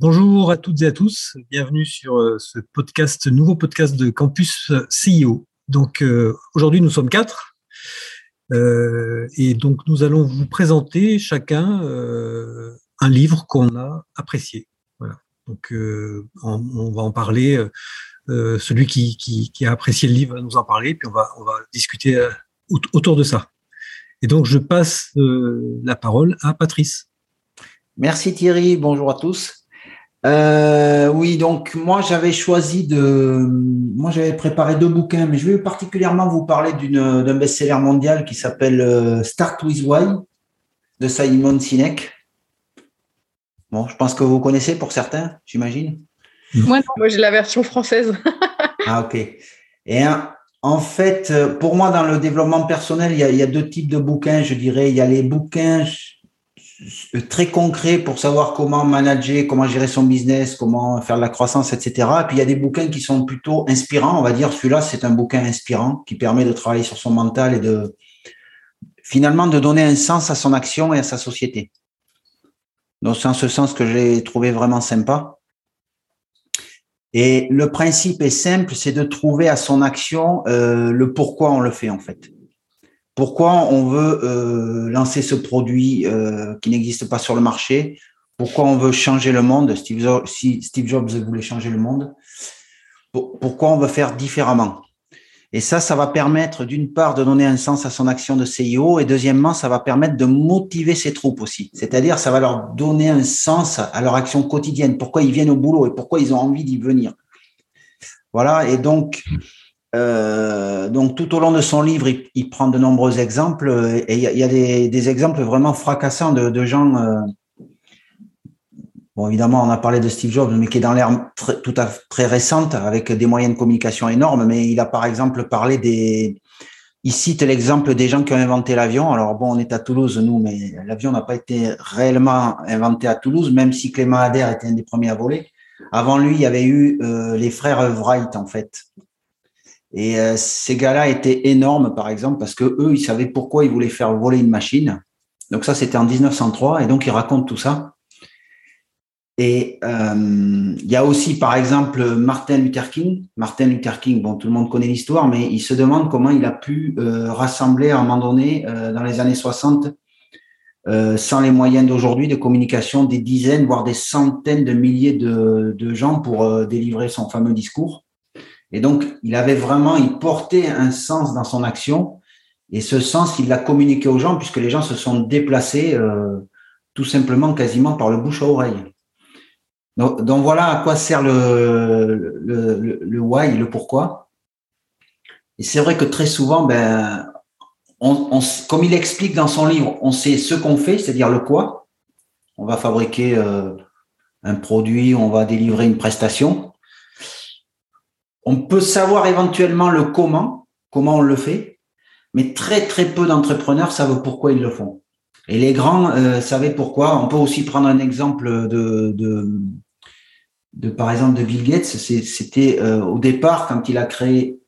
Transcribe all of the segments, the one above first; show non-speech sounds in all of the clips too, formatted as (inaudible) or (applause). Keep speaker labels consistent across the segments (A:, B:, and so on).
A: Bonjour à toutes et à tous, bienvenue sur euh, ce podcast, nouveau podcast de Campus CEO. Donc euh, aujourd'hui nous sommes quatre euh, et donc nous allons vous présenter chacun un livre qu'on a apprécié. Voilà. Donc on, va en parler. celui qui, qui, a apprécié le livre va nous en parler, puis on va, on va discuter autour de ça. Et donc je passe la parole à Patrice.
B: Merci Thierry, bonjour à tous. Euh, oui, donc moi j'avais choisi de, moi j'avais préparé deux bouquins, mais je vais particulièrement vous parler d'un best-seller mondial qui s'appelle euh, Start with Why de Simon Sinek. Bon, je pense que vous connaissez pour certains, j'imagine.
C: Moi, moi j'ai la version française. (laughs)
B: ah ok. Et en fait, pour moi dans le développement personnel, il y, a, il y a deux types de bouquins, je dirais. Il y a les bouquins très concret pour savoir comment manager, comment gérer son business, comment faire de la croissance, etc. Et puis il y a des bouquins qui sont plutôt inspirants. On va dire celui-là, c'est un bouquin inspirant qui permet de travailler sur son mental et de finalement de donner un sens à son action et à sa société. Donc c'est en ce sens que j'ai trouvé vraiment sympa. Et le principe est simple, c'est de trouver à son action euh, le pourquoi on le fait en fait. Pourquoi on veut euh, lancer ce produit euh, qui n'existe pas sur le marché? Pourquoi on veut changer le monde? Steve, Si Steve Jobs voulait changer le monde, pourquoi on veut faire différemment? Et ça, ça va permettre d'une part de donner un sens à son action de CIO et deuxièmement, ça va permettre de motiver ses troupes aussi. C'est-à-dire, ça va leur donner un sens à leur action quotidienne. Pourquoi ils viennent au boulot et pourquoi ils ont envie d'y venir? Voilà. Et donc, euh, donc tout au long de son livre, il, prend de nombreux exemples et il y a, des, exemples vraiment fracassants de, gens. Euh, bon, évidemment, on a parlé de Steve Jobs, mais qui est dans l'ère tout à fait récente avec des moyens de communication énormes. Mais il a par exemple parlé des. Il cite l'exemple des gens qui ont inventé l'avion. Alors bon, on est à Toulouse, nous, mais l'avion n'a pas été réellement inventé à Toulouse, même si Clément Adair était un des premiers à voler. Avant lui, il y avait eu euh, les frères Wright, en fait, et euh, ces gars-là étaient énormes, par exemple, parce que eux, ils savaient pourquoi ils voulaient faire voler une machine. Donc ça, c'était en 1903, et donc ils racontent tout ça. Et euh, il y a aussi, par exemple, Martin Luther King. Martin Luther King, bon, tout le monde connaît l'histoire, mais il se demande comment il a pu euh, rassembler à un moment donné, dans les années 60, sans les moyens d'aujourd'hui de communication, des dizaines, voire des centaines de milliers de, de gens pour délivrer son fameux discours. Et donc, il avait vraiment, il portait un sens dans son action. Et ce sens, il l'a communiqué aux gens puisque les gens se sont déplacés euh, tout simplement quasiment par le bouche à oreille. Donc, voilà à quoi sert le, le, le, why, le pourquoi. Et c'est vrai que très souvent, ben, on, on, comme il explique dans son livre, on sait ce qu'on fait, c'est-à-dire le quoi. On va fabriquer euh, un produit, on va délivrer une prestation. On peut savoir éventuellement le comment, comment on le fait, mais très très peu d'entrepreneurs savent pourquoi ils le font. Et les grands euh, savaient pourquoi. On peut aussi prendre un exemple de, de, par exemple de Bill Gates. C'était euh, au départ quand il a créé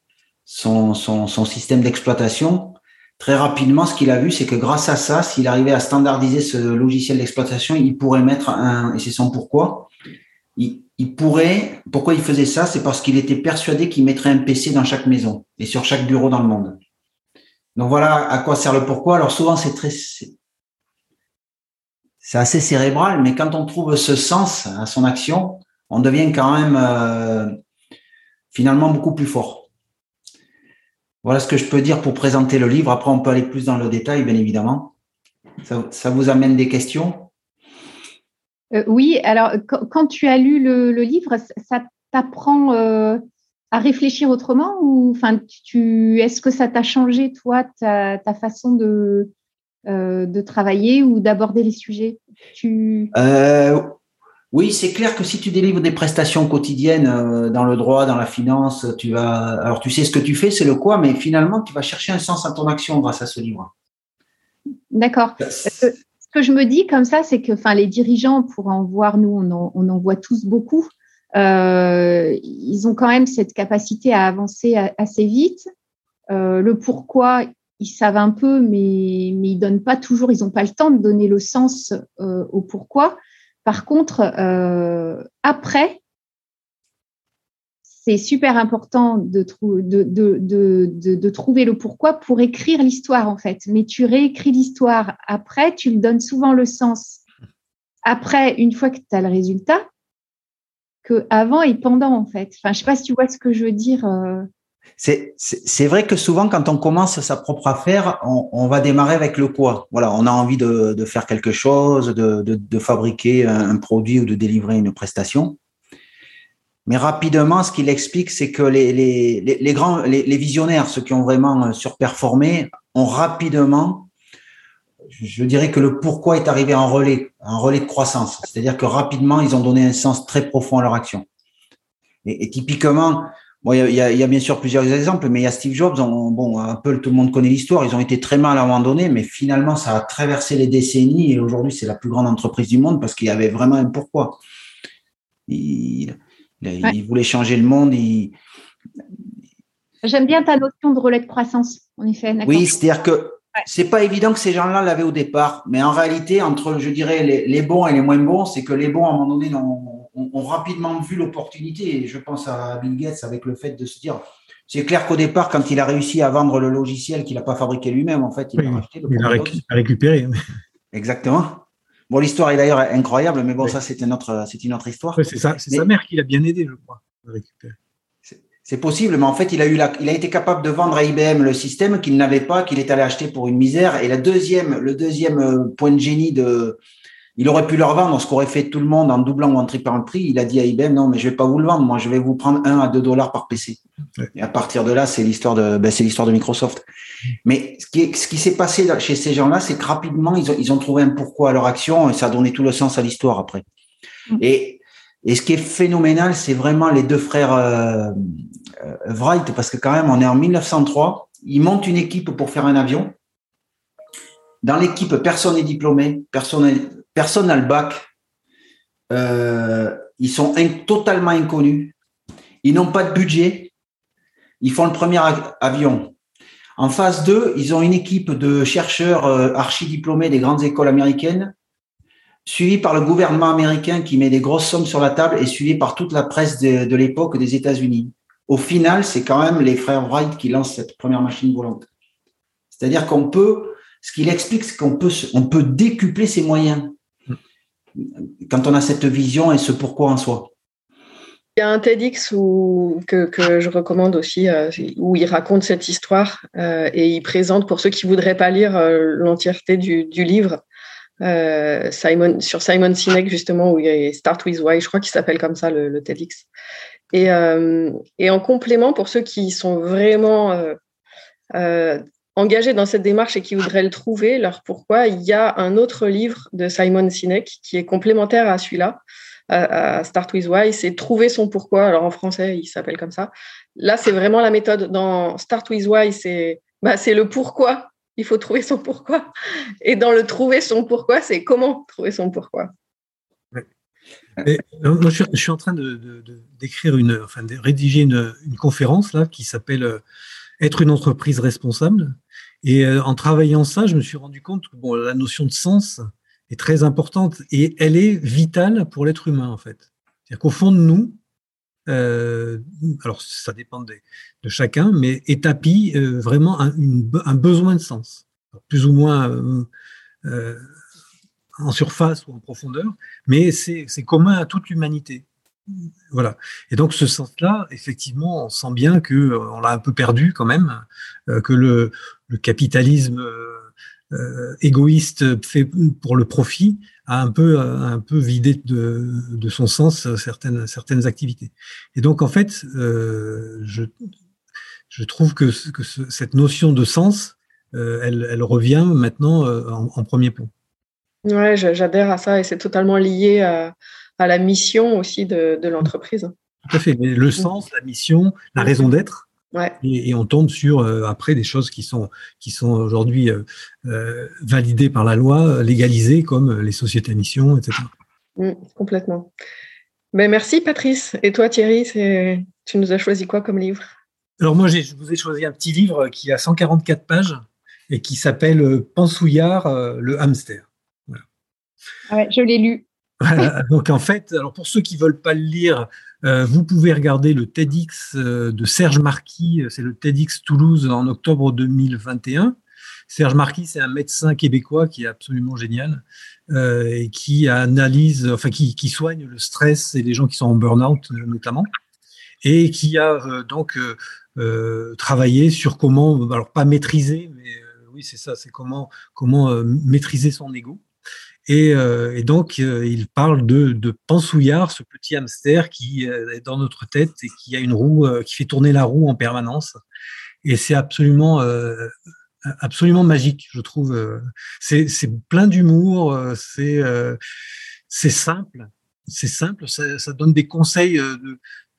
B: son, son, son système d'exploitation. Très rapidement, ce qu'il a vu, c'est que grâce à ça, s'il arrivait à standardiser ce logiciel d'exploitation, il pourrait mettre un, et c'est son pourquoi, il pourrait, pourquoi il faisait ça? C'est parce qu'il était persuadé qu'il mettrait un PC dans chaque maison et sur chaque bureau dans le monde. Donc voilà à quoi sert le pourquoi. Alors souvent c'est très, c'est assez cérébral, mais quand on trouve ce sens à son action, on devient quand même euh, finalement beaucoup plus fort. Voilà ce que je peux dire pour présenter le livre. Après, on peut aller plus dans le détail, bien évidemment. ça vous amène des questions?
C: Euh, oui, alors quand, tu as lu le, livre, ça t'apprend euh, à réfléchir autrement ou enfin tu est-ce que ça t'a changé toi ta, façon de euh, de travailler ou d'aborder les sujets?
B: Tu Oui, c'est clair que si tu délivres des prestations quotidiennes dans le droit, dans la finance, tu vas. Alors, tu sais ce que tu fais, c'est le quoi, mais finalement, tu vas chercher un sens à ton action grâce à ce livre.
D: D'accord. Ce que je me dis comme ça, c'est que, enfin, les dirigeants, pour en voir, nous, on en, on en voit tous beaucoup. Euh, ils ont quand même cette capacité à avancer assez vite. Euh, le pourquoi, ils savent un peu, mais, mais ils donnent pas toujours, ils n'ont pas le temps de donner le sens euh, au pourquoi. Par contre, euh, après, c'est super important de, de, de, trouver le pourquoi pour écrire l'histoire, en fait. Mais tu réécris l'histoire après, tu donnes souvent le sens. Après, une fois que tu as le résultat, que avant et pendant, en fait. Enfin, je sais pas si tu vois ce que je veux dire. Euh.
B: C'est vrai que souvent, quand on commence sa propre affaire, on, va démarrer avec le quoi. Voilà, on a envie de, faire quelque chose, de, fabriquer un produit ou de délivrer une prestation. Mais rapidement, ce qu'il explique, c'est que les, les, les, grands, les, visionnaires, ceux qui ont vraiment surperformé, ont rapidement, je dirais que le pourquoi est arrivé en relais, en relais de croissance. C'est-à-dire que rapidement, ils ont donné un sens très profond à leur action. Et, typiquement, Bon, il y, a, bien sûr plusieurs exemples, mais il y a Steve Jobs. bon, Apple, tout le monde connaît l'histoire. Ils ont été très mal à un moment donné, mais finalement, ça a traversé les décennies et aujourd'hui, c'est la plus grande entreprise du monde parce qu'il y avait vraiment un pourquoi. Il, il, voulait changer le monde. Il...
D: J'aime bien ta notion de relais de croissance, en effet.
B: Oui, c'est-à-dire que c'est pas évident que ces gens-là l'avaient au départ, mais en réalité, entre, je dirais, les, les bons et les moins bons, c'est que les bons, à un moment donné, ont, rapidement vu l'opportunité. Et je pense à Bill Gates avec le fait de se dire, c'est clair qu'au départ, quand il a réussi à vendre le logiciel qu'il n'a pas fabriqué lui-même, en fait, il a
A: racheté. il a récupéré.
B: Exactement. Bon, l'histoire est d'ailleurs incroyable, mais bon, ça, c'est une autre, c'est une autre histoire.
A: c'est ça, c'est sa mère qui l'a bien aidé, je crois, à récupérer.
B: C'est possible, mais en fait, il a eu la, il a été capable de vendre à IBM le système qu'il n'avait pas, qu'il est allé acheter pour une misère. Et la deuxième, le deuxième euh, point de génie de, il aurait pu leur vendre ce qu'aurait fait tout le monde en doublant ou en triplant le prix. Il a dit à IBM, non, mais je vais pas vous le vendre. Moi, je vais vous prendre 1 à 2 dollars par PC. Et à partir de là, c'est l'histoire de, ben, c'est l'histoire de Microsoft. Mais ce qui, ce qui s'est passé chez ces gens-là, c'est que rapidement, ils ont, ils ont trouvé un pourquoi à leur action et ça a donné tout le sens à l'histoire après. Mm. Et, et ce qui est phénoménal, c'est vraiment les deux frères euh, euh, Wright, parce que quand même, on est en 1903. Ils montent une équipe pour faire un avion. Dans l'équipe, personne n'est diplômé, personne personne n'a le bac. Euh, ils sont totalement inconnus. Ils n'ont pas de budget. Ils font le premier avion. En phase 2, ils ont une équipe de chercheurs euh, archi-diplômés des grandes écoles américaines, suivis par le gouvernement américain qui met des grosses sommes sur la table et suivi par toute la presse de, de l'époque des États-Unis. Au final, c'est quand même les frères Wright qui lancent cette première machine volante. C'est-à-dire qu'on peut, ce qu'il explique, c'est qu'on peut, on peut décupler ses moyens quand on a cette vision et ce pourquoi en soi.
C: Il y a un TEDx que, je recommande aussi, euh, où il raconte cette histoire euh, et il présente, pour ceux qui voudraient pas lire euh, l'entièreté du, livre, Simon, sur Simon Sinek, justement, où il y Start with Why, je crois qu'il s'appelle comme ça le, TEDx. Et, en complément, pour ceux qui sont vraiment engagés dans cette démarche et qui voudraient le trouver, leur pourquoi, il y a un autre livre de Simon Sinek qui est complémentaire à celui-là, à Start With Why, c'est Trouver son pourquoi. Alors en français, il s'appelle comme ça. Là, c'est vraiment la méthode. Dans Start With Why, c'est bah, le pourquoi. Il faut trouver son pourquoi. Et dans le trouver son pourquoi, c'est comment trouver son pourquoi.
A: moi, je, suis, en train de, d'écrire une, enfin, de rédiger une, une conférence là qui s'appelle euh, Être une entreprise responsable. Et euh, en travaillant ça, je me suis rendu compte que bon, la notion de sens est très importante et elle est vitale pour l'être humain en fait. C'est-à-dire qu'au fond de nous, euh, alors ça dépend de, chacun, mais établit euh, vraiment un, besoin de sens, plus ou moins en surface ou en profondeur, mais c'est commun à toute l'humanité. Voilà. Et donc ce sens-là, effectivement, on sent bien que euh, on l'a un peu perdu quand même, euh, que le, capitalisme euh, égoïste fait pour le profit a un peu un peu vidé de, de son sens certaines certaines activités. Et donc en fait, je je trouve que, que cette notion de sens, elle, elle revient maintenant en, en premier plan.
C: Ouais, j'adhère à ça et c'est totalement lié à à la mission aussi de, l'entreprise.
A: Tout à fait. le sens, la mission, la raison d'être. Ouais. Et, on tombe sur après des choses qui sont qui sont aujourd'hui validées par la loi, légalisées comme les sociétés à mission, etc.
C: Mmh, complètement. Mais merci Patrice. Et toi Thierry, tu nous as choisi quoi comme livre?
A: Alors moi, je vous ai choisi un petit livre qui a 144 pages et qui s'appelle euh, Pansouillard, euh, le hamster.
D: Ouais, je l'ai lu.
A: Donc en fait, alors pour ceux qui veulent pas le lire, euh, vous pouvez regarder le TEDx de Serge Marquis, c'est le TEDx Toulouse en octobre 2021. Serge Marquis, c'est un médecin québécois qui est absolument génial euh, et qui analyse, enfin qui, qui, soigne le stress et les gens qui sont en burn-out notamment, et qui a euh, donc euh, travaillé sur comment, alors pas maîtriser, mais oui c'est ça, c'est comment comment maîtriser son ego. Et, et, donc, il parle de, de Pansouillard, ce petit hamster qui est dans notre tête et qui a une roue, qui fait tourner la roue en permanence. Et c'est absolument absolument magique, je trouve. Euh, c'est plein d'humour, euh, c'est euh, simple, c'est simple, ça, donne des conseils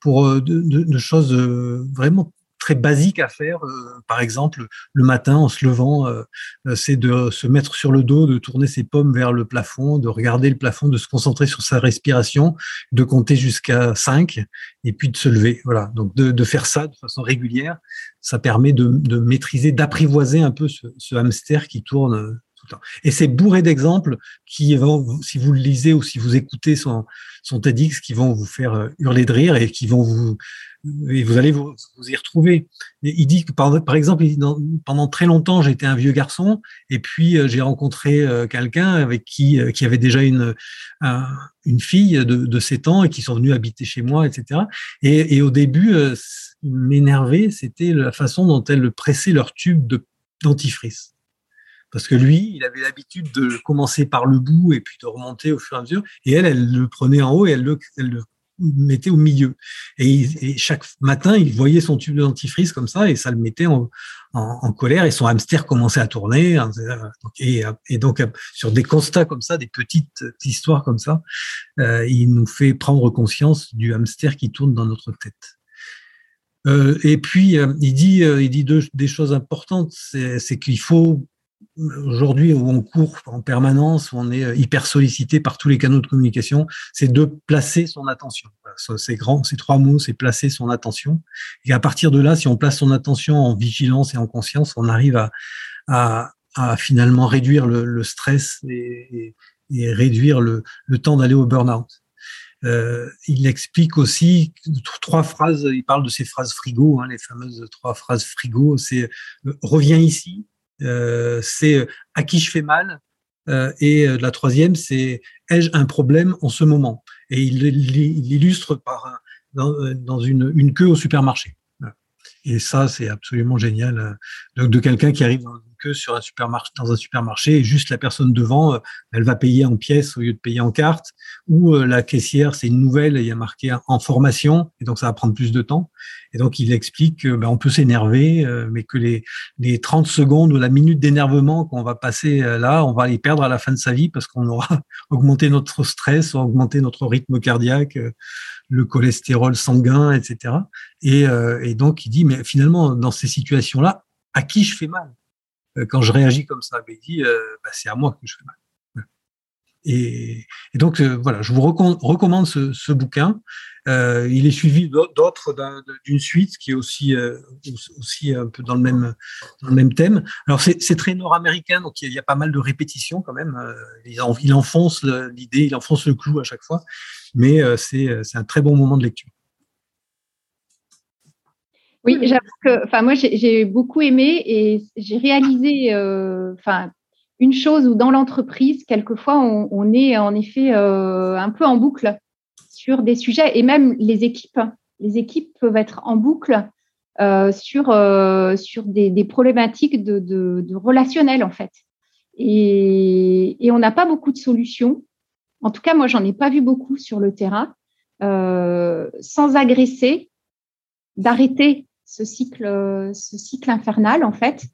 A: pour de, de choses vraiment très basique à faire. Euh, par exemple, le matin, en se levant, euh, euh, c'est de se mettre sur le dos, de tourner ses pommes vers le plafond, de regarder le plafond, de se concentrer sur sa respiration, de compter jusqu'à 5 et puis de se lever. Voilà. Donc, de, faire ça de façon régulière, ça permet de, maîtriser, d'apprivoiser un peu ce, ce hamster qui tourne tout le temps. Et c'est bourré d'exemples qui vont, si vous le lisez ou si vous écoutez son, son TEDx, qui vont vous faire hurler de rire et qui vont vous, et vous allez vous, y retrouver. il dit que par, exemple, pendant très longtemps, j'étais un vieux garçon, et puis euh, j'ai rencontré euh, quelqu'un avec qui euh, qui avait déjà une une fille de, de 7 ans et qui sont venus habiter chez moi, etc. Et, au début, qui m'énervait, c'était la façon dont elles pressaient leur tube de dentifrice. Parce que lui, il avait l'habitude de commencer par le bout et puis de remonter au fur et à mesure. Et elle, elle le prenait en haut et elle le, elle le mettait au milieu. Et, chaque matin, il voyait son tube de comme ça et ça le mettait en, colère et son hamster commençait à tourner. Et, donc, sur des constats comme ça, des petites histoires comme ça, euh, il nous fait prendre conscience du hamster qui tourne dans notre tête. Euh, et puis, euh, il dit, il dit des choses importantes, c'est qu'il faut aujourd'hui où on court en permanence, où on est hyper sollicité par tous les canaux de communication, c'est de placer son attention. C'est grand, ces trois mots, c'est placer son attention. Et à partir de là, si on place son attention en vigilance et en conscience, on arrive à, finalement réduire le, stress et, réduire le, temps d'aller au burn-out. Euh, il explique aussi trois phrases, il parle de ces phrases frigo, hein, les fameuses trois phrases frigo, c'est euh, reviens ici, euh, c'est euh, à qui je fais mal. Euh, et la troisième, c'est ai-je un problème en ce moment? Et il l'illustre par dans, une, une queue au supermarché. Et ça, c'est absolument génial. De, de quelqu'un qui arrive dans que sur un supermarché, dans un supermarché juste la personne devant, euh, elle va payer en pièces au lieu de payer en carte, ou euh, la caissière, c'est une nouvelle, il y a marqué en formation, et donc ça va prendre plus de temps. Et donc il explique qu'on ben, peut s'énerver, euh, mais que les, les 30 secondes ou la minute d'énervement qu'on va passer là, on va les perdre à la fin de sa vie parce qu'on aura (laughs) augmenté notre stress, augmenté notre rythme cardiaque, le cholestérol sanguin, etc. Et, et donc il dit, mais finalement, dans ces situations-là, à qui je fais mal? Quand je réagis comme ça, il dit, euh, bah, c'est à moi que je fais mal. Et, donc euh, voilà, je vous recommande ce, bouquin. Euh, il est suivi d'autres d'une suite qui est aussi aussi un peu dans le même dans le même thème. Alors c'est très nord-américain, donc il y, a, pas mal de répétitions quand même. Il, il enfonce l'idée, il enfonce le clou à chaque fois, mais c'est un très bon moment de lecture.
D: Oui, j'avoue que, enfin, moi, j'ai beaucoup aimé et j'ai réalisé, euh, enfin, une chose où dans l'entreprise, quelquefois, on, est en effet euh, un peu en boucle sur des sujets et même les équipes. Les équipes peuvent être en boucle euh, sur sur des, problématiques de, de, relationnel en fait. Et, et on n'a pas beaucoup de solutions. En tout cas, moi, j'en ai pas vu beaucoup sur le terrain. sans agresser, d'arrêter ce cycle, ce cycle infernal en fait,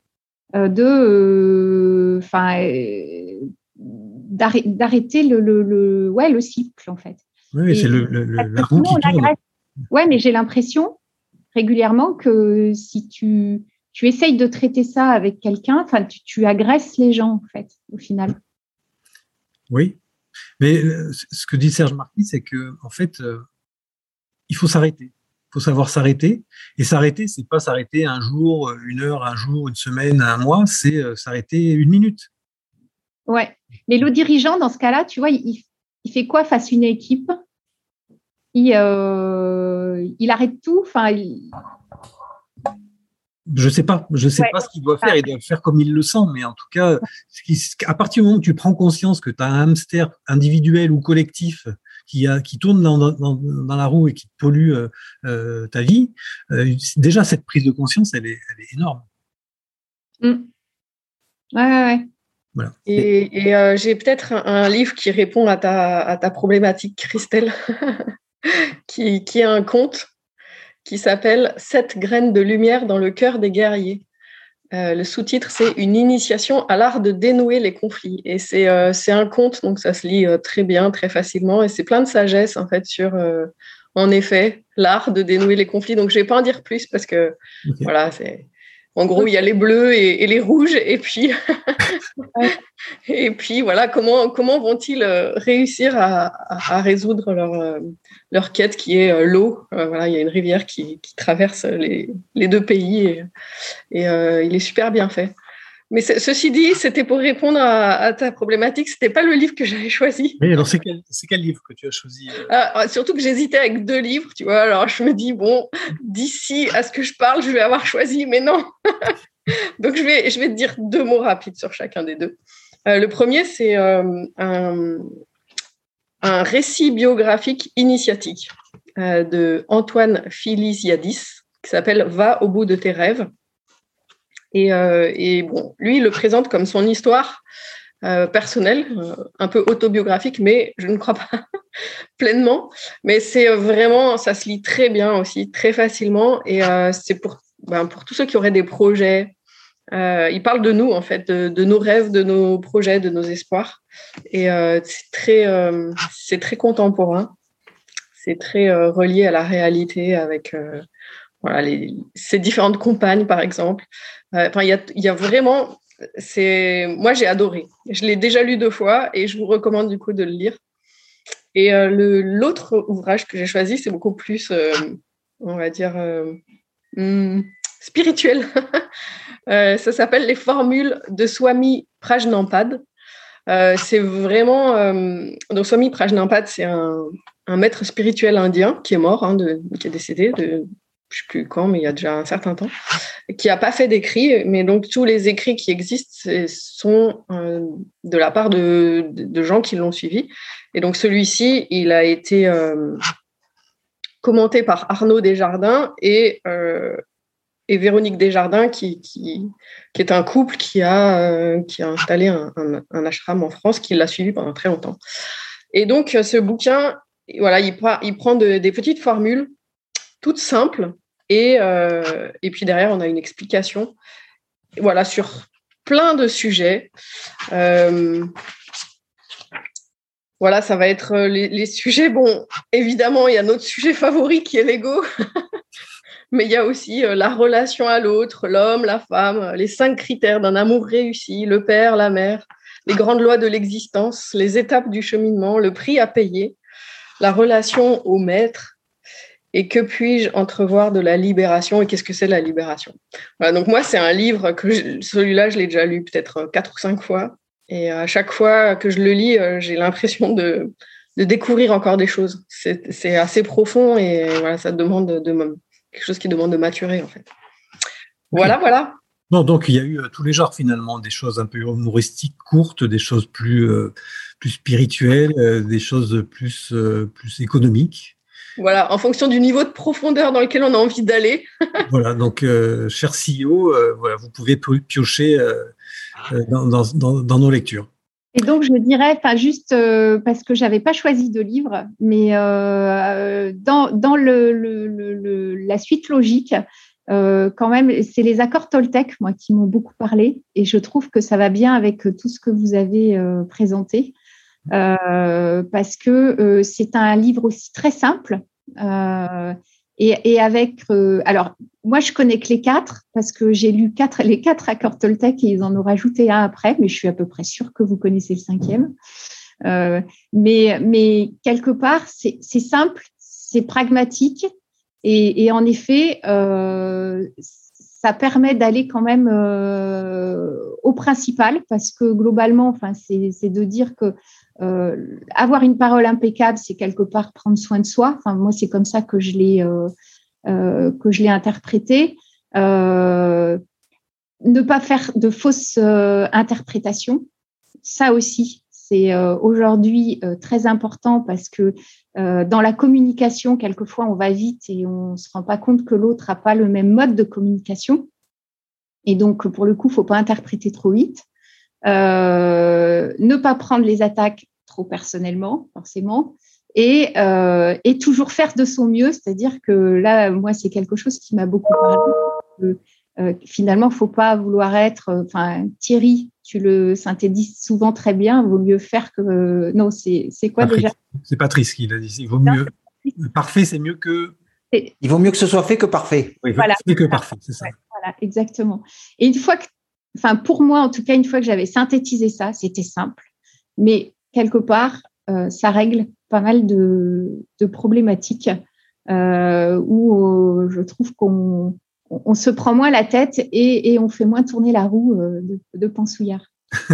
D: euh, de, euh, enfin, euh, d'arrêter le, le, le, ouais, le cycle en fait.
A: Oui, c'est le, la roue qui tourne.
D: Ouais, mais j'ai l'impression régulièrement que si tu, tu essayes de traiter ça avec quelqu'un, enfin, tu, tu, agresses les gens, en fait, au final.
A: Oui, mais ce que dit Serge Marquis, c'est que en fait, euh, il faut s'arrêter. Il faut savoir s'arrêter. Et s'arrêter, c'est pas s'arrêter un jour, une heure, un jour, une semaine, un mois, c'est euh, s'arrêter une minute.
D: Ouais. Mais le dirigeant, dans ce cas-là, tu vois, il, il fait quoi face à une équipe? Il, il, arrête tout? Enfin,
A: je sais pas, je sais pas ce qu'il doit faire. Il doit faire comme il le sent, mais en tout cas, à partir du moment où tu prends conscience que tu as un hamster individuel ou collectif qui, a, qui tourne dans, dans, la roue et qui pollue euh, euh, ta vie, euh, déjà cette prise de conscience, elle est, elle est énorme.
D: Mmh. Ouais, ouais,
C: Voilà. Et, et j'ai peut-être un, livre qui répond à ta, à ta problématique, Christelle, (laughs) qui, qui est un conte qui s'appelle Sept graines de lumière dans le cœur des guerriers. Euh, le sous-titre, c'est Une initiation à l'art de dénouer les conflits. Et c'est euh, un conte, donc ça se lit euh, très bien, très facilement. Et c'est plein de sagesse, en fait, sur, en effet, l'art de dénouer les conflits. Donc, je ne vais pas en dire plus parce que, voilà, c'est. En gros, il y a les bleus et, les rouges, et puis, (laughs) (laughs) et puis voilà, comment, comment vont-ils réussir à, à, résoudre leur, leur quête qui est l'eau? voilà, il y a une rivière qui, qui traverse les, les, deux pays et, et il est super bien fait. Mais ceci dit, c'était pour répondre à, ta problématique. C'était pas le livre que j'avais choisi.
A: Oui, alors c'est quel, quel, livre que tu as choisi
C: euh? Ah, ah, Surtout que j'hésitais avec deux livres, tu vois. Alors je me dis bon, d'ici à ce que je parle, je vais avoir choisi, mais non. (laughs) Donc je vais, je vais te dire deux mots rapides sur chacun des deux. Euh, le premier, c'est euh, un, un, récit biographique initiatique de Antoine Philisiadis qui s'appelle Va au bout de tes rêves. Euh, et, bon, lui, il le présente comme son histoire euh, personnelle, euh, un peu autobiographique, mais je ne crois pas (laughs) pleinement. Mais c'est vraiment, ça se lit très bien aussi, très facilement. Et c'est pour, ben, pour tous ceux qui auraient des projets. il parle de nous, en fait, de, nos rêves, de nos projets, de nos espoirs. Et c'est très, c'est très contemporain. C'est très relié à la réalité avec voilà, les, ces différentes compagnes, par exemple. Euh, enfin, il y a, vraiment. Moi, j'ai adoré. Je l'ai déjà lu deux fois et je vous recommande du coup de le lire. Et euh, l'autre ouvrage que j'ai choisi, c'est beaucoup plus, euh, on va dire, hmm, spirituel. (laughs) ça s'appelle Les formules de Swami Prajnampad. c'est vraiment. donc, Swami Prajnampad, c'est un, maître spirituel indien qui est mort, hein, qui est décédé je ne sais plus quand, mais il y a déjà un certain temps, qui n'a pas fait d'écrits, mais donc tous les écrits qui existent sont euh, de la part de, gens qui l'ont suivi. Et donc celui-ci, il a été euh, commenté par Arnaud Desjardins et, euh, et Véronique Desjardins, qui, qui, qui, est un couple qui a, qui a installé un, ashram en France, qui l'a suivi pendant très longtemps. Et donc ce bouquin, voilà, il, il prend des petites formules toute simple. Et, euh, et puis derrière, on a une explication voilà, sur plein de sujets. Euh, voilà, ça va être les, sujets. Bon, évidemment, il y a notre sujet favori qui est l'ego. (laughs) Mais il y a aussi euh, la relation à l'autre, l'homme, la femme, les cinq critères d'un amour réussi, le père, la mère, les grandes lois de l'existence, les étapes du cheminement, le prix à payer, la relation au maître, et que puis-je entrevoir de la libération? Et qu'est-ce que c'est la libération? Voilà, Donc moi, c'est un livre que celui-là, je l'ai déjà lu peut-être euh, quatre ou cinq fois. Et à chaque fois que je le lis, euh, j'ai l'impression de, de, découvrir encore des choses. C'est assez profond et voilà, ça demande de, quelque chose qui demande de maturer en fait. Voilà, voilà.
A: Bon, donc il y a eu euh, tous les genres finalement, des choses un peu humoristiques, courtes, des choses plus, plus spirituelles, des choses plus, plus économiques.
C: Voilà, en fonction du niveau de profondeur dans lequel on a envie d'aller. (laughs)
A: voilà, donc, euh, cher CEO, euh, voilà, vous pouvez piocher euh, dans, dans, nos lectures.
D: Et donc, je dirais, enfin, juste parce que j'avais pas choisi de livre, mais dans, dans le, le, la suite logique, quand même, c'est les accords Toltec, moi, qui m'ont beaucoup parlé, et je trouve que ça va bien avec tout ce que vous avez présenté. Parce que c'est un livre aussi très simple. Et, avec, alors moi je connais que les quatre parce que j'ai lu quatre, les quatre accords Toltec et ils en ont rajouté un après, mais je suis à peu près sûre que vous connaissez le cinquième. mais, mais quelque part, c'est simple, c'est pragmatique et, en effet, euh, ça permet d'aller quand même euh, au principal parce que globalement, enfin, c'est de dire que euh, avoir une parole impeccable, c'est quelque part prendre soin de soi. Enfin, moi, c'est comme ça que je l'ai que je l'ai interprété. ne pas faire de fausses interprétations, ça aussi, c'est aujourd'hui très important parce que euh, dans la communication, quelquefois, on va vite et on se rend pas compte que l'autre n'a pas le même mode de communication. Et donc, pour le coup, faut pas interpréter trop vite. Euh, ne pas prendre les attaques trop personnellement, forcément. Et, euh, et toujours faire de son mieux, c'est-à-dire que là, moi, c'est quelque chose qui m'a beaucoup parlé. finalement, il ne faut pas vouloir être, enfin, Thierry tu le synthétises souvent très bien. Il vaut mieux faire que. Non, c'est quoi déjà?
A: C'est Patrice qui l'a dit. Il vaut mieux. Parfait, c'est mieux que.
B: Il vaut mieux que ce soit fait que parfait.
A: Oui, voilà. que parfait, c'est ça.
D: voilà, exactement. Et une fois que. Enfin, pour moi, en tout cas, une fois que j'avais synthétisé ça, c'était simple. Mais quelque part, euh, ça règle pas mal de, problématiques euh, où euh, je trouve qu'on on, se prend moins la tête et, on fait moins tourner la roue euh, de, de Pansouillard. (laughs)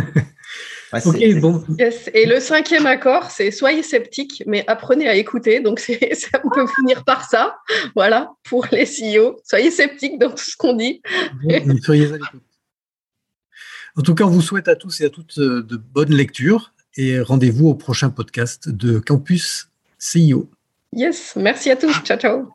C: bon. Et le cinquième accord, c'est soyez sceptique, mais apprenez à écouter. Donc, (laughs) ça peut finir par ça. Voilà, pour les CEO. Soyez sceptiques dans tout ce qu'on dit.
A: En tout cas, on vous souhaite à tous et à toutes euh, de bonnes lectures et rendez-vous au prochain podcast de Campus CIO.
C: Yes, merci à tous. Ciao, ciao.